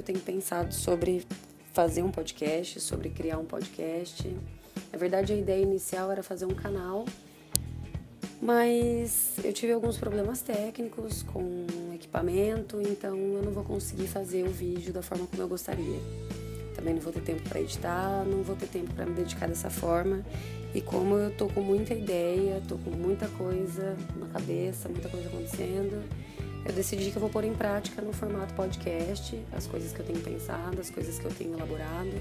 eu tenho pensado sobre fazer um podcast, sobre criar um podcast. Na verdade, a ideia inicial era fazer um canal, mas eu tive alguns problemas técnicos com equipamento, então eu não vou conseguir fazer o vídeo da forma como eu gostaria. Também não vou ter tempo para editar, não vou ter tempo para me dedicar dessa forma. E como eu tô com muita ideia, tô com muita coisa na cabeça, muita coisa acontecendo, eu decidi que eu vou pôr em prática no formato podcast as coisas que eu tenho pensado, as coisas que eu tenho elaborado.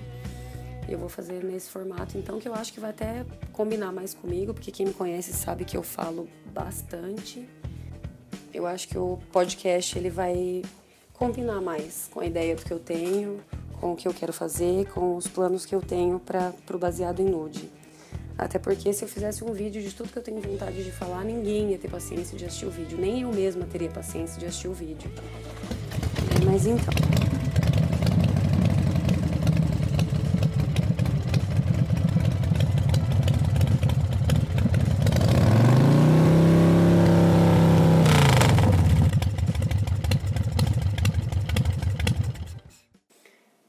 Eu vou fazer nesse formato, então, que eu acho que vai até combinar mais comigo, porque quem me conhece sabe que eu falo bastante. Eu acho que o podcast ele vai combinar mais com a ideia do que eu tenho, com o que eu quero fazer, com os planos que eu tenho para o baseado em nude. Até porque se eu fizesse um vídeo de tudo que eu tenho vontade de falar, ninguém ia ter paciência de assistir o vídeo. Nem eu mesma teria paciência de assistir o vídeo. Mas então.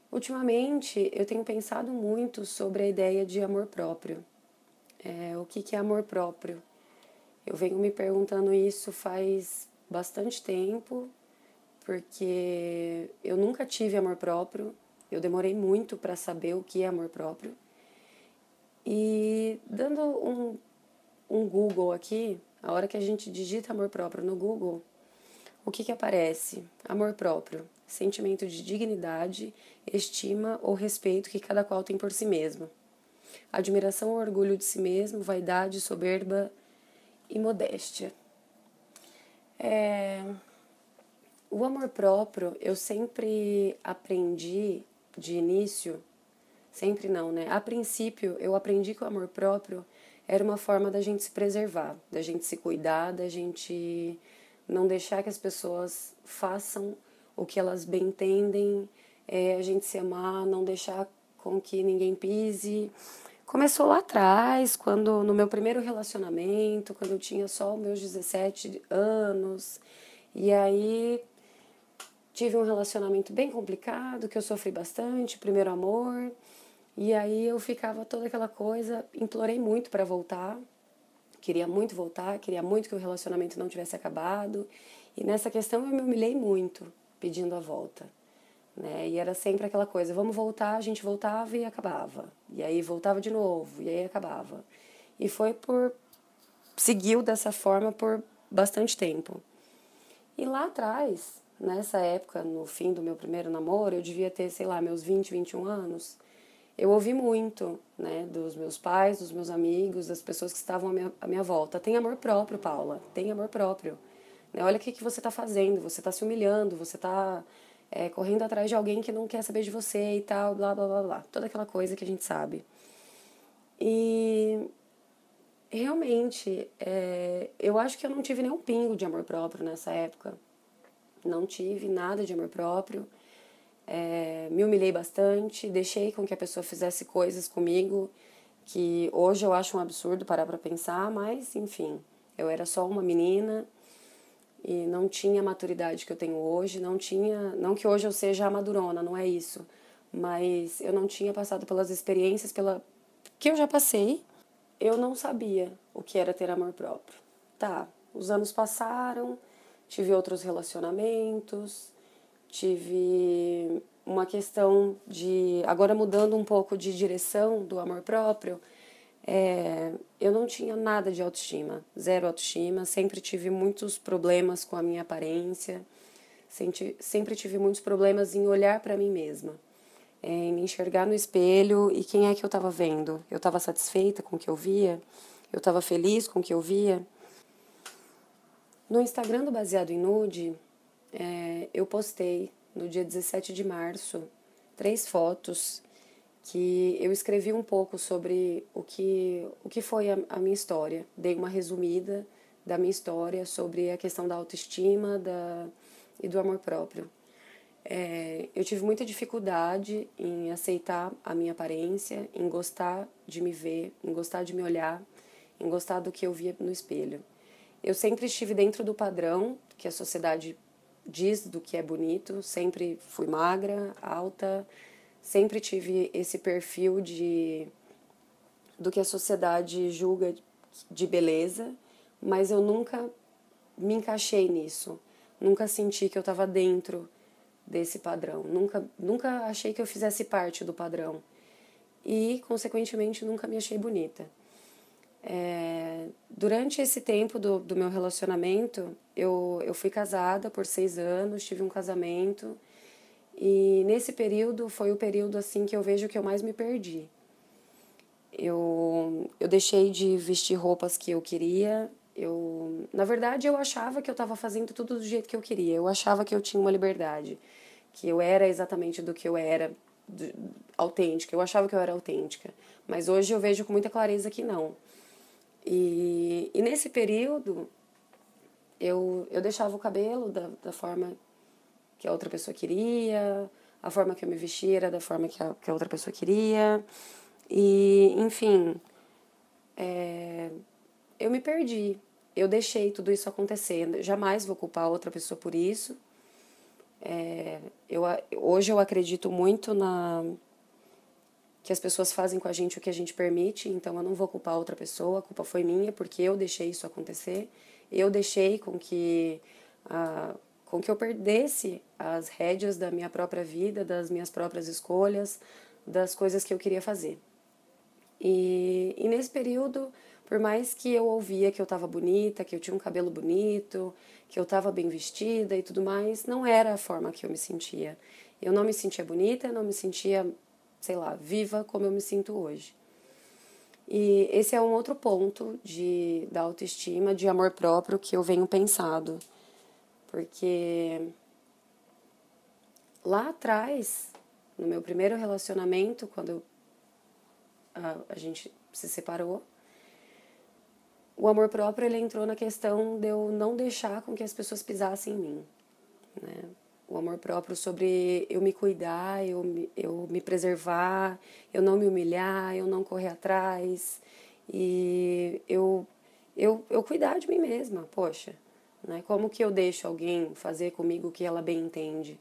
Ultimamente eu tenho pensado muito sobre a ideia de amor próprio. É, o que, que é amor próprio? Eu venho me perguntando isso faz bastante tempo, porque eu nunca tive amor próprio, eu demorei muito para saber o que é amor próprio. E dando um, um Google aqui, a hora que a gente digita amor próprio no Google, o que, que aparece? Amor próprio, sentimento de dignidade, estima ou respeito que cada qual tem por si mesmo admiração orgulho de si mesmo, vaidade, soberba e modéstia. É... O amor próprio, eu sempre aprendi de início, sempre não, né? A princípio, eu aprendi que o amor próprio era uma forma da gente se preservar, da gente se cuidar, da gente não deixar que as pessoas façam o que elas bem entendem, é, a gente se amar, não deixar com que ninguém pise, Começou lá atrás, quando no meu primeiro relacionamento, quando eu tinha só meus 17 anos. E aí tive um relacionamento bem complicado, que eu sofri bastante, primeiro amor. E aí eu ficava toda aquela coisa, implorei muito para voltar. Queria muito voltar, queria muito que o relacionamento não tivesse acabado. E nessa questão eu me humilhei muito pedindo a volta. Né? E era sempre aquela coisa, vamos voltar, a gente voltava e acabava. E aí voltava de novo, e aí acabava. E foi por. seguiu dessa forma por bastante tempo. E lá atrás, nessa época, no fim do meu primeiro namoro, eu devia ter, sei lá, meus 20, 21 anos. Eu ouvi muito, né, dos meus pais, dos meus amigos, das pessoas que estavam à minha, à minha volta. Tem amor próprio, Paula, tem amor próprio. Né? Olha o que, que você está fazendo, você está se humilhando, você está é, correndo atrás de alguém que não quer saber de você e tal, blá blá blá blá. Toda aquela coisa que a gente sabe. E realmente, é, eu acho que eu não tive nenhum pingo de amor próprio nessa época. Não tive nada de amor próprio. É, me humilhei bastante, deixei com que a pessoa fizesse coisas comigo que hoje eu acho um absurdo parar para pensar, mas enfim, eu era só uma menina e não tinha a maturidade que eu tenho hoje, não tinha, não que hoje eu seja madurona, não é isso, mas eu não tinha passado pelas experiências pela que eu já passei, eu não sabia o que era ter amor próprio. Tá, os anos passaram, tive outros relacionamentos, tive uma questão de agora mudando um pouco de direção do amor próprio, é, eu não tinha nada de autoestima, zero autoestima, sempre tive muitos problemas com a minha aparência, sempre, sempre tive muitos problemas em olhar para mim mesma, é, em me enxergar no espelho e quem é que eu estava vendo? Eu estava satisfeita com o que eu via? Eu estava feliz com o que eu via? No Instagram do Baseado em Nude, é, eu postei no dia 17 de março três fotos que eu escrevi um pouco sobre o que, o que foi a, a minha história. Dei uma resumida da minha história sobre a questão da autoestima da, e do amor próprio. É, eu tive muita dificuldade em aceitar a minha aparência, em gostar de me ver, em gostar de me olhar, em gostar do que eu via no espelho. Eu sempre estive dentro do padrão que a sociedade diz do que é bonito. Sempre fui magra, alta, sempre tive esse perfil de do que a sociedade julga de beleza, mas eu nunca me encaixei nisso. Nunca senti que eu estava dentro desse padrão. Nunca, nunca achei que eu fizesse parte do padrão. E, consequentemente, nunca me achei bonita. É, durante esse tempo do, do meu relacionamento, eu, eu fui casada por seis anos, tive um casamento. E nesse período foi o período assim que eu vejo que eu mais me perdi. Eu, eu deixei de vestir roupas que eu queria, eu, na verdade, eu achava que eu estava fazendo tudo do jeito que eu queria. Eu achava que eu tinha uma liberdade, que eu era exatamente do que eu era, do, autêntica. Eu achava que eu era autêntica, mas hoje eu vejo com muita clareza que não. E, e nesse período, eu, eu deixava o cabelo da, da forma que a outra pessoa queria, a forma que eu me vestia era da forma que a, que a outra pessoa queria. E, enfim, é, eu me perdi. Eu deixei tudo isso acontecer. Jamais vou culpar outra pessoa por isso. É, eu, hoje eu acredito muito na que as pessoas fazem com a gente o que a gente permite, então eu não vou culpar outra pessoa, a culpa foi minha porque eu deixei isso acontecer. Eu deixei com que com que eu perdesse as rédeas da minha própria vida, das minhas próprias escolhas, das coisas que eu queria fazer. E, e nesse período por mais que eu ouvia que eu estava bonita, que eu tinha um cabelo bonito, que eu estava bem vestida e tudo mais, não era a forma que eu me sentia. Eu não me sentia bonita, não me sentia, sei lá, viva como eu me sinto hoje. E esse é um outro ponto de da autoestima, de amor próprio que eu venho pensado. Porque lá atrás, no meu primeiro relacionamento, quando a, a gente se separou, o amor próprio ele entrou na questão de eu não deixar com que as pessoas pisassem em mim. Né? O amor próprio sobre eu me cuidar, eu me, eu me preservar, eu não me humilhar, eu não correr atrás e eu, eu, eu cuidar de mim mesma, poxa. Né? Como que eu deixo alguém fazer comigo o que ela bem entende?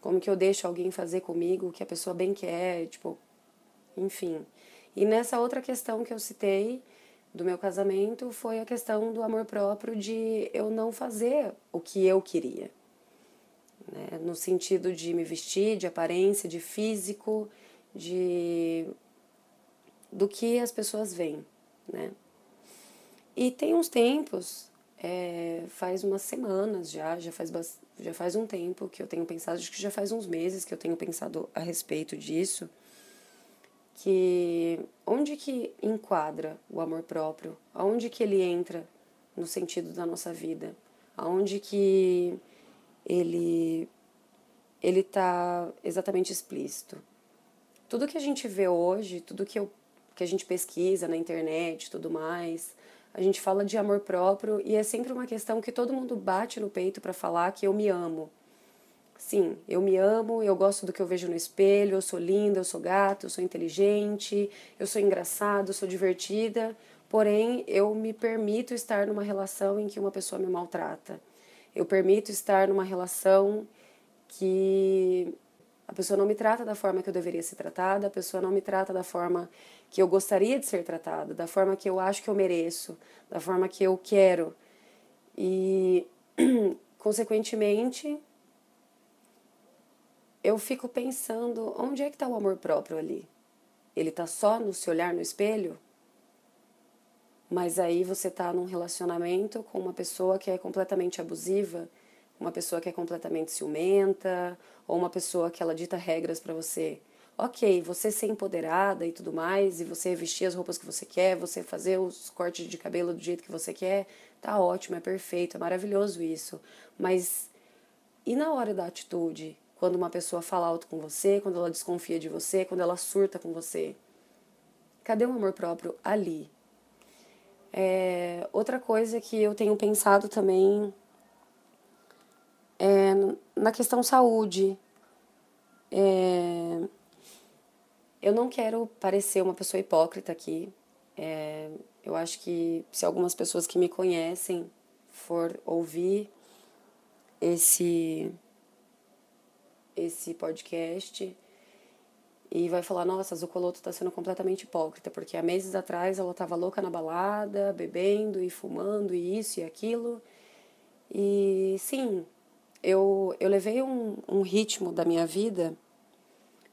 Como que eu deixo alguém fazer comigo o que a pessoa bem quer? Tipo, enfim. E nessa outra questão que eu citei, do meu casamento foi a questão do amor próprio de eu não fazer o que eu queria. Né? No sentido de me vestir, de aparência, de físico, de do que as pessoas veem, né? E tem uns tempos, é, faz umas semanas já, já faz, já faz um tempo que eu tenho pensado, acho que já faz uns meses que eu tenho pensado a respeito disso, que onde que enquadra o amor próprio? Aonde que ele entra no sentido da nossa vida? Aonde que ele ele está exatamente explícito? Tudo que a gente vê hoje, tudo que, eu, que a gente pesquisa na internet, tudo mais, a gente fala de amor próprio e é sempre uma questão que todo mundo bate no peito para falar que eu me amo. Sim, eu me amo, eu gosto do que eu vejo no espelho, eu sou linda, eu sou gata, eu sou inteligente, eu sou engraçado, eu sou divertida, porém eu me permito estar numa relação em que uma pessoa me maltrata. Eu permito estar numa relação que a pessoa não me trata da forma que eu deveria ser tratada, a pessoa não me trata da forma que eu gostaria de ser tratada, da forma que eu acho que eu mereço, da forma que eu quero. E, consequentemente, eu fico pensando onde é que está o amor próprio ali? Ele está só no se olhar no espelho? Mas aí você está num relacionamento com uma pessoa que é completamente abusiva, uma pessoa que é completamente ciumenta, ou uma pessoa que ela dita regras para você. Ok, você ser empoderada e tudo mais, e você vestir as roupas que você quer, você fazer os cortes de cabelo do jeito que você quer, tá ótimo, é perfeito, é maravilhoso isso. Mas e na hora da atitude? quando uma pessoa fala alto com você, quando ela desconfia de você, quando ela surta com você. Cadê o amor próprio ali? É, outra coisa que eu tenho pensado também é na questão saúde. É, eu não quero parecer uma pessoa hipócrita aqui. É, eu acho que se algumas pessoas que me conhecem for ouvir esse esse podcast e vai falar, nossa, a Zucoloto está sendo completamente hipócrita, porque há meses atrás ela estava louca na balada, bebendo e fumando e isso e aquilo. E sim, eu, eu levei um, um ritmo da minha vida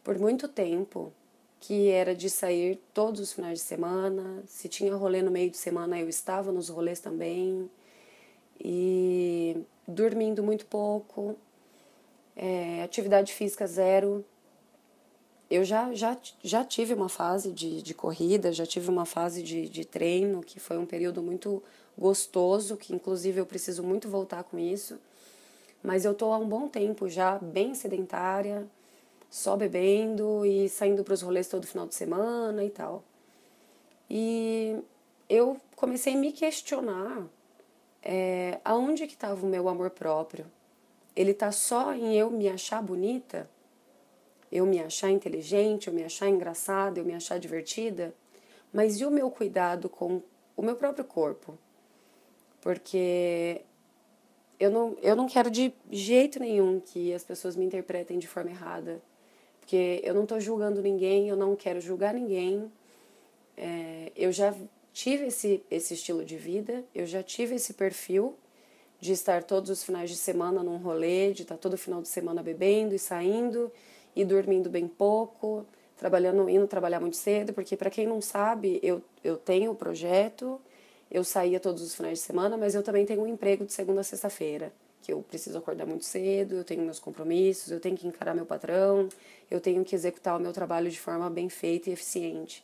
por muito tempo, que era de sair todos os finais de semana. Se tinha rolê no meio de semana, eu estava nos rolês também. E dormindo muito pouco, é, atividade física zero. Eu já, já, já tive uma fase de, de corrida, já tive uma fase de, de treino, que foi um período muito gostoso, que inclusive eu preciso muito voltar com isso. Mas eu tô há um bom tempo já bem sedentária, só bebendo e saindo para os rolês todo final de semana e tal. E eu comecei a me questionar é, aonde que estava o meu amor próprio. Ele tá só em eu me achar bonita, eu me achar inteligente, eu me achar engraçada, eu me achar divertida, mas e o meu cuidado com o meu próprio corpo? Porque eu não, eu não quero de jeito nenhum que as pessoas me interpretem de forma errada. Porque eu não estou julgando ninguém, eu não quero julgar ninguém. É, eu já tive esse, esse estilo de vida, eu já tive esse perfil de estar todos os finais de semana num rolê, de estar todo final de semana bebendo e saindo e dormindo bem pouco, trabalhando, indo trabalhar muito cedo, porque para quem não sabe, eu, eu tenho o projeto eu saía todos os finais de semana, mas eu também tenho um emprego de segunda a sexta-feira, que eu preciso acordar muito cedo, eu tenho meus compromissos, eu tenho que encarar meu patrão, eu tenho que executar o meu trabalho de forma bem feita e eficiente.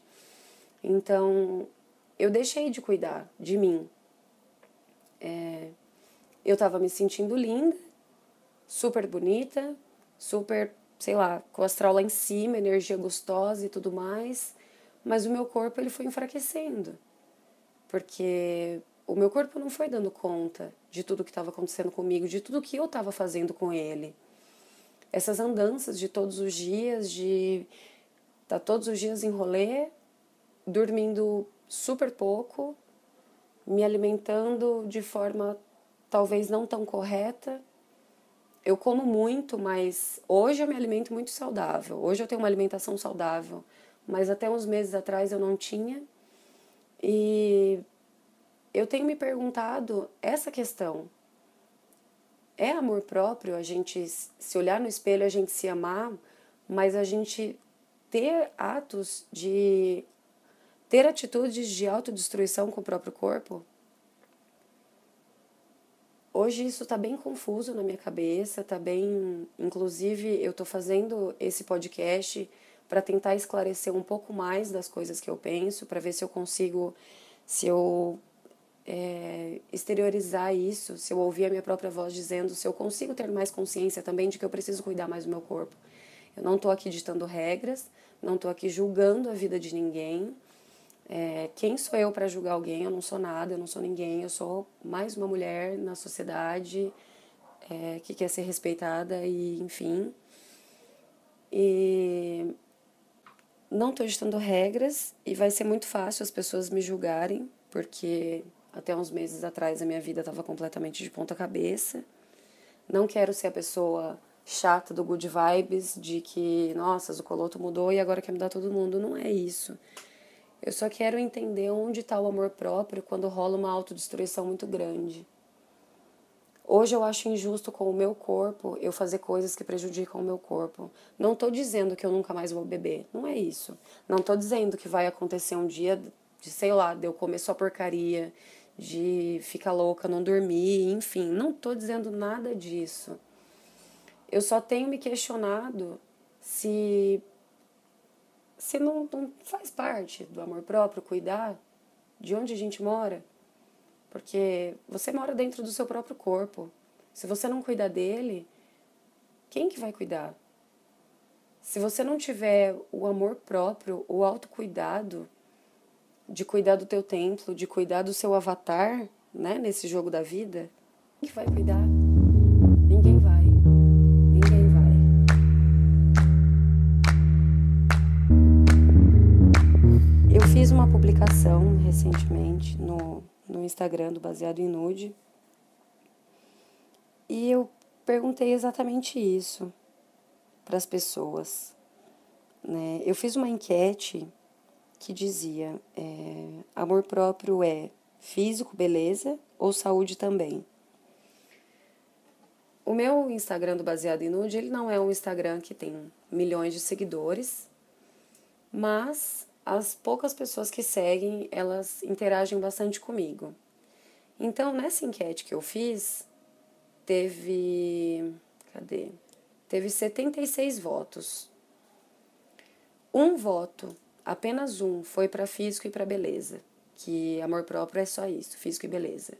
Então, eu deixei de cuidar de mim. É, eu estava me sentindo linda, super bonita, super, sei lá, com o astral lá em cima, energia gostosa e tudo mais, mas o meu corpo ele foi enfraquecendo porque o meu corpo não foi dando conta de tudo que estava acontecendo comigo, de tudo que eu estava fazendo com ele. Essas andanças de todos os dias, de estar tá todos os dias em rolê, dormindo super pouco, me alimentando de forma talvez não tão correta. Eu como muito, mas hoje eu me alimento muito saudável. Hoje eu tenho uma alimentação saudável, mas até uns meses atrás eu não tinha. E eu tenho me perguntado essa questão. É amor próprio a gente se olhar no espelho, a gente se amar, mas a gente ter atos de. ter atitudes de autodestruição com o próprio corpo? Hoje isso está bem confuso na minha cabeça, tá bem. Inclusive, eu estou fazendo esse podcast para tentar esclarecer um pouco mais das coisas que eu penso, para ver se eu consigo, se eu é, exteriorizar isso, se eu ouvir a minha própria voz dizendo, se eu consigo ter mais consciência também de que eu preciso cuidar mais do meu corpo. Eu não estou aqui ditando regras, não estou aqui julgando a vida de ninguém. É, quem sou eu para julgar alguém? Eu não sou nada, eu não sou ninguém, eu sou mais uma mulher na sociedade é, que quer ser respeitada e enfim. E não estou ditando regras e vai ser muito fácil as pessoas me julgarem, porque até uns meses atrás a minha vida estava completamente de ponta cabeça. Não quero ser a pessoa chata do good vibes, de que, nossa, o coloto mudou e agora quer mudar todo mundo. Não é isso. Eu só quero entender onde está o amor próprio quando rola uma autodestruição muito grande. Hoje eu acho injusto com o meu corpo eu fazer coisas que prejudicam o meu corpo. Não estou dizendo que eu nunca mais vou beber, não é isso. Não estou dizendo que vai acontecer um dia de, sei lá, de eu comer só porcaria, de ficar louca, não dormir, enfim. Não estou dizendo nada disso. Eu só tenho me questionado se se não, não faz parte do amor próprio cuidar de onde a gente mora porque você mora dentro do seu próprio corpo. Se você não cuidar dele, quem que vai cuidar? Se você não tiver o amor próprio, o autocuidado, de cuidar do teu templo, de cuidar do seu avatar, né, nesse jogo da vida, quem que vai cuidar? Ninguém vai. Ninguém vai. Eu fiz uma publicação recentemente no no Instagram do Baseado em Nude. E eu perguntei exatamente isso para as pessoas. Né? Eu fiz uma enquete que dizia: é, amor próprio é físico, beleza ou saúde também? O meu Instagram do Baseado em Nude, ele não é um Instagram que tem milhões de seguidores, mas as poucas pessoas que seguem, elas interagem bastante comigo. Então, nessa enquete que eu fiz, teve. Cadê? Teve 76 votos. Um voto, apenas um, foi para físico e para beleza, que amor próprio é só isso, físico e beleza.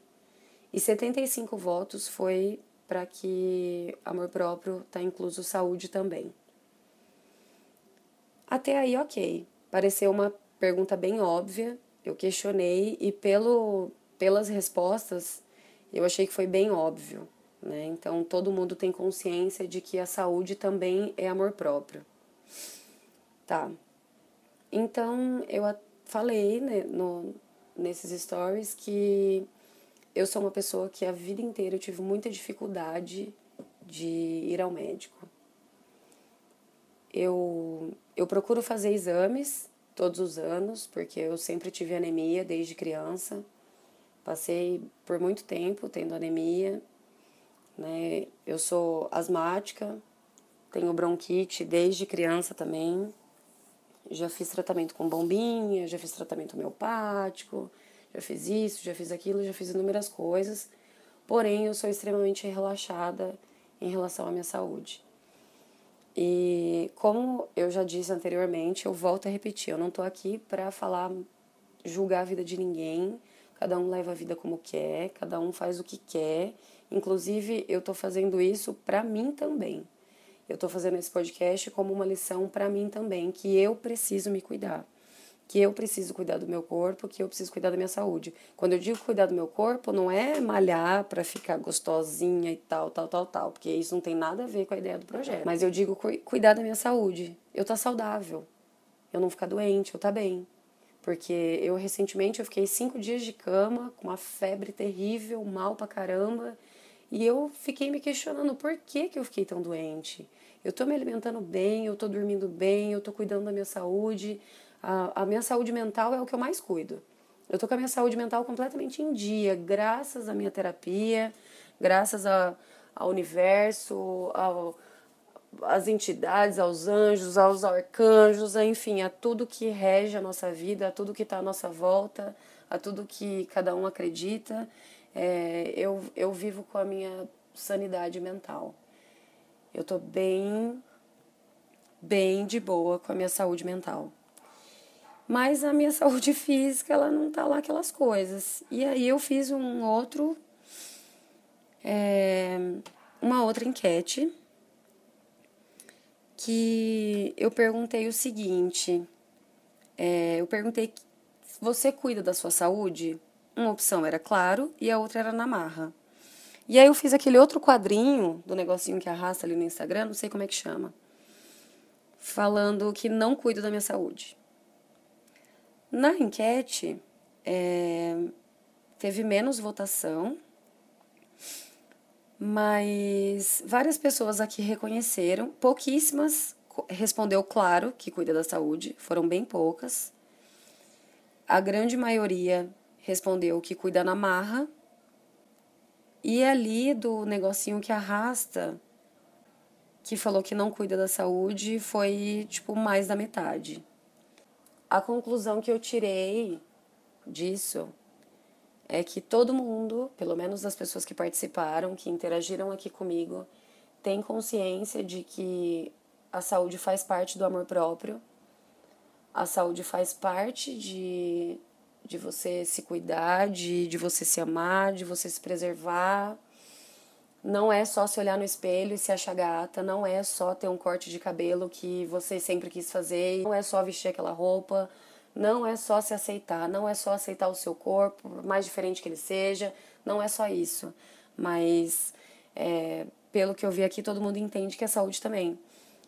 E 75 votos foi para que amor próprio está incluso saúde também. Até aí, ok. Pareceu uma pergunta bem óbvia. Eu questionei e pelo, pelas respostas eu achei que foi bem óbvio. Né? Então todo mundo tem consciência de que a saúde também é amor próprio. Tá. Então eu falei né, no, nesses stories que eu sou uma pessoa que a vida inteira eu tive muita dificuldade de ir ao médico. Eu, eu procuro fazer exames todos os anos, porque eu sempre tive anemia desde criança. Passei por muito tempo tendo anemia. Né? Eu sou asmática, tenho bronquite desde criança também. Já fiz tratamento com bombinha, já fiz tratamento homeopático, já fiz isso, já fiz aquilo, já fiz inúmeras coisas. Porém, eu sou extremamente relaxada em relação à minha saúde. E como eu já disse anteriormente, eu volto a repetir, eu não estou aqui para falar, julgar a vida de ninguém. Cada um leva a vida como quer, cada um faz o que quer. Inclusive, eu estou fazendo isso para mim também. Eu estou fazendo esse podcast como uma lição para mim também, que eu preciso me cuidar que eu preciso cuidar do meu corpo, que eu preciso cuidar da minha saúde. Quando eu digo cuidar do meu corpo, não é malhar para ficar gostosinha e tal, tal, tal, tal, porque isso não tem nada a ver com a ideia do projeto. Mas eu digo cuidar da minha saúde. Eu tá saudável, eu não ficar doente, eu tá bem. Porque eu recentemente eu fiquei cinco dias de cama com uma febre terrível, mal pra caramba, e eu fiquei me questionando por que, que eu fiquei tão doente. Eu tô me alimentando bem, eu tô dormindo bem, eu tô cuidando da minha saúde, a, a minha saúde mental é o que eu mais cuido. Eu tô com a minha saúde mental completamente em dia, graças à minha terapia, graças a, ao universo, ao, às entidades, aos anjos, aos arcanjos, enfim, a tudo que rege a nossa vida, a tudo que está à nossa volta, a tudo que cada um acredita. É, eu, eu vivo com a minha sanidade mental. Eu tô bem, bem de boa com a minha saúde mental. Mas a minha saúde física, ela não tá lá aquelas coisas. E aí eu fiz um outro. É, uma outra enquete que eu perguntei o seguinte: é, eu perguntei, você cuida da sua saúde? Uma opção era claro e a outra era na marra. E aí eu fiz aquele outro quadrinho do negocinho que arrasta ali no Instagram, não sei como é que chama, falando que não cuido da minha saúde. Na enquete, é, teve menos votação, mas várias pessoas aqui reconheceram, pouquíssimas respondeu claro que cuida da saúde, foram bem poucas. A grande maioria respondeu que cuida na marra. E ali do negocinho que arrasta, que falou que não cuida da saúde, foi tipo mais da metade. A conclusão que eu tirei disso é que todo mundo, pelo menos as pessoas que participaram, que interagiram aqui comigo, tem consciência de que a saúde faz parte do amor próprio, a saúde faz parte de, de você se cuidar, de, de você se amar, de você se preservar. Não é só se olhar no espelho e se achar gata, não é só ter um corte de cabelo que você sempre quis fazer, não é só vestir aquela roupa, não é só se aceitar, não é só aceitar o seu corpo, por mais diferente que ele seja, não é só isso. Mas, é, pelo que eu vi aqui, todo mundo entende que é saúde também.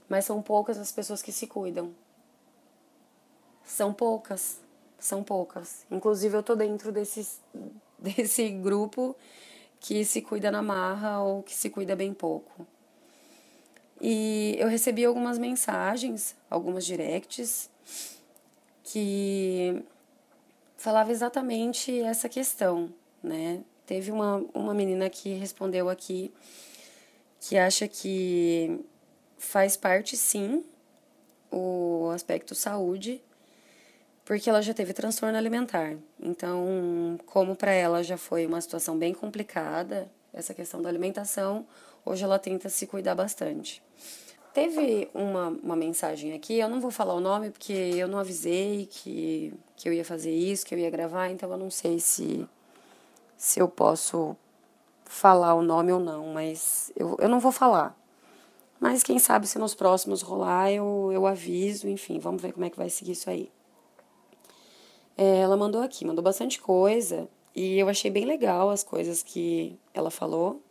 Mas são poucas as pessoas que se cuidam. São poucas, são poucas. Inclusive, eu tô dentro desses, desse grupo que se cuida na marra ou que se cuida bem pouco. E eu recebi algumas mensagens, algumas directs, que falava exatamente essa questão, né? Teve uma, uma menina que respondeu aqui que acha que faz parte sim o aspecto saúde, porque ela já teve transtorno alimentar. Então, como para ela já foi uma situação bem complicada, essa questão da alimentação, hoje ela tenta se cuidar bastante. Teve uma, uma mensagem aqui, eu não vou falar o nome porque eu não avisei que, que eu ia fazer isso, que eu ia gravar, então eu não sei se, se eu posso falar o nome ou não, mas eu, eu não vou falar. Mas quem sabe se nos próximos rolar eu, eu aviso, enfim, vamos ver como é que vai seguir isso aí. É, ela mandou aqui, mandou bastante coisa e eu achei bem legal as coisas que ela falou.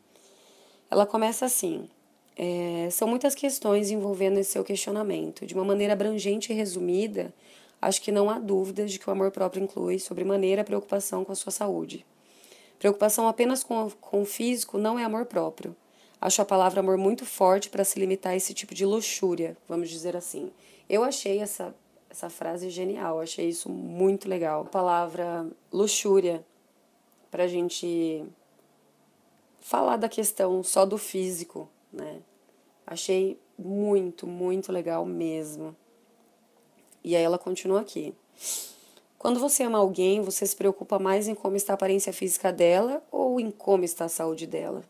Ela começa assim: é, são muitas questões envolvendo esse seu questionamento. De uma maneira abrangente e resumida, acho que não há dúvidas de que o amor próprio inclui, sobremaneira, preocupação com a sua saúde. Preocupação apenas com, com o físico não é amor próprio. Acho a palavra amor muito forte para se limitar a esse tipo de luxúria, vamos dizer assim. Eu achei essa, essa frase genial, achei isso muito legal. A palavra luxúria, para gente falar da questão só do físico, né? Achei muito, muito legal mesmo. E aí ela continua aqui. Quando você ama alguém, você se preocupa mais em como está a aparência física dela ou em como está a saúde dela?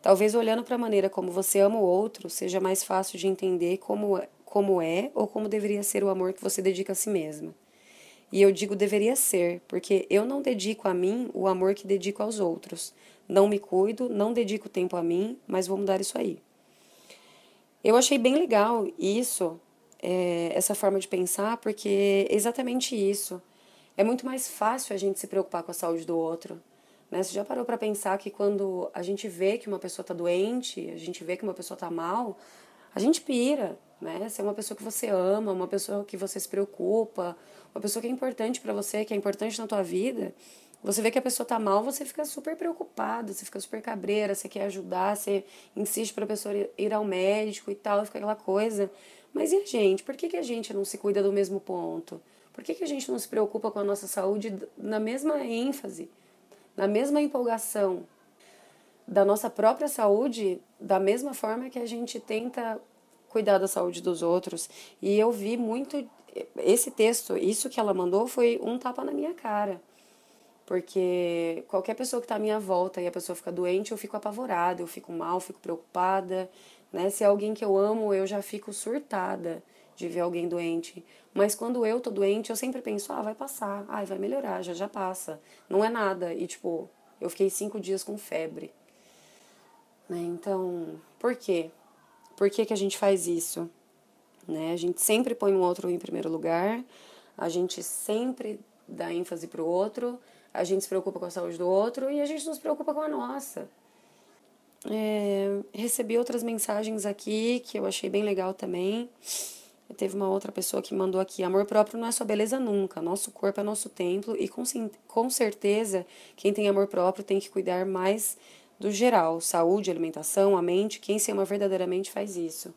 Talvez olhando para a maneira como você ama o outro seja mais fácil de entender como, como é ou como deveria ser o amor que você dedica a si mesma. E eu digo deveria ser, porque eu não dedico a mim o amor que dedico aos outros. Não me cuido, não dedico tempo a mim, mas vou mudar isso aí. Eu achei bem legal isso, é, essa forma de pensar, porque é exatamente isso. É muito mais fácil a gente se preocupar com a saúde do outro. Né? Você já parou para pensar que quando a gente vê que uma pessoa está doente, a gente vê que uma pessoa está mal, a gente pira, né? Se é uma pessoa que você ama, uma pessoa que você se preocupa, uma pessoa que é importante para você, que é importante na tua vida, você vê que a pessoa tá mal, você fica super preocupado, você fica super cabreira, você quer ajudar, você insiste para a pessoa ir ao médico e tal, fica aquela coisa. Mas e a gente? Por que, que a gente não se cuida do mesmo ponto? Por que, que a gente não se preocupa com a nossa saúde na mesma ênfase? na mesma empolgação da nossa própria saúde, da mesma forma que a gente tenta cuidar da saúde dos outros. E eu vi muito esse texto, isso que ela mandou foi um tapa na minha cara. Porque qualquer pessoa que está à minha volta e a pessoa fica doente, eu fico apavorada, eu fico mal, fico preocupada. Né? Se é alguém que eu amo, eu já fico surtada de ver alguém doente. Mas quando eu tô doente, eu sempre penso, ah, vai passar, ah, vai melhorar, já já passa. Não é nada. E tipo, eu fiquei cinco dias com febre. Né? Então, por quê? Por que, que a gente faz isso? Né? A gente sempre põe um outro em primeiro lugar, a gente sempre dá ênfase para o outro, a gente se preocupa com a saúde do outro e a gente não se preocupa com a nossa. É, recebi outras mensagens aqui que eu achei bem legal também. Teve uma outra pessoa que mandou aqui: amor próprio não é só beleza nunca. Nosso corpo é nosso templo e com, com certeza quem tem amor próprio tem que cuidar mais do geral: saúde, alimentação, a mente. Quem se ama verdadeiramente faz isso.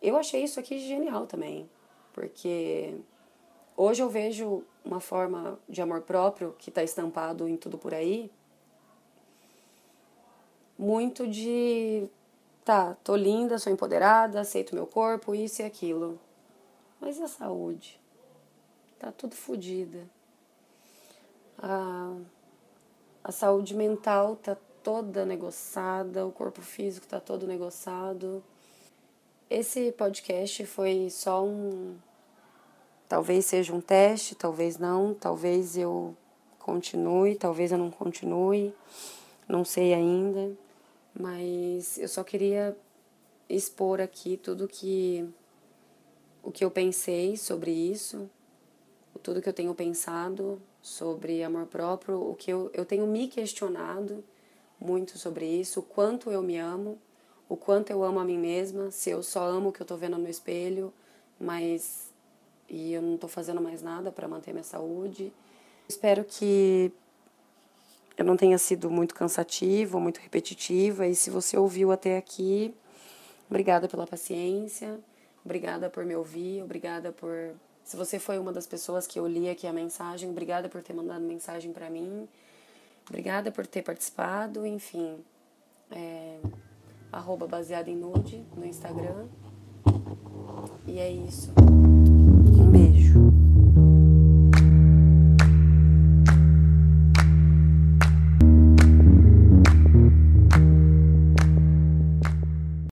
Eu achei isso aqui genial também, porque hoje eu vejo uma forma de amor próprio que está estampado em tudo por aí muito de tá, tô linda, sou empoderada, aceito meu corpo, isso e aquilo. Mas e a saúde? Tá tudo fodida. A, a saúde mental tá toda negociada, o corpo físico tá todo negociado. Esse podcast foi só um. Talvez seja um teste, talvez não, talvez eu continue, talvez eu não continue, não sei ainda, mas eu só queria expor aqui tudo que o que eu pensei sobre isso, tudo que eu tenho pensado sobre amor próprio, o que eu, eu tenho me questionado muito sobre isso, o quanto eu me amo, o quanto eu amo a mim mesma, se eu só amo o que eu tô vendo no espelho, mas e eu não tô fazendo mais nada para manter minha saúde. Espero que eu não tenha sido muito cansativo, muito repetitiva. E se você ouviu até aqui, obrigada pela paciência, obrigada por me ouvir, obrigada por. Se você foi uma das pessoas que eu li aqui a mensagem, obrigada por ter mandado mensagem para mim, obrigada por ter participado, enfim. É, arroba baseado em nude no Instagram. E é isso.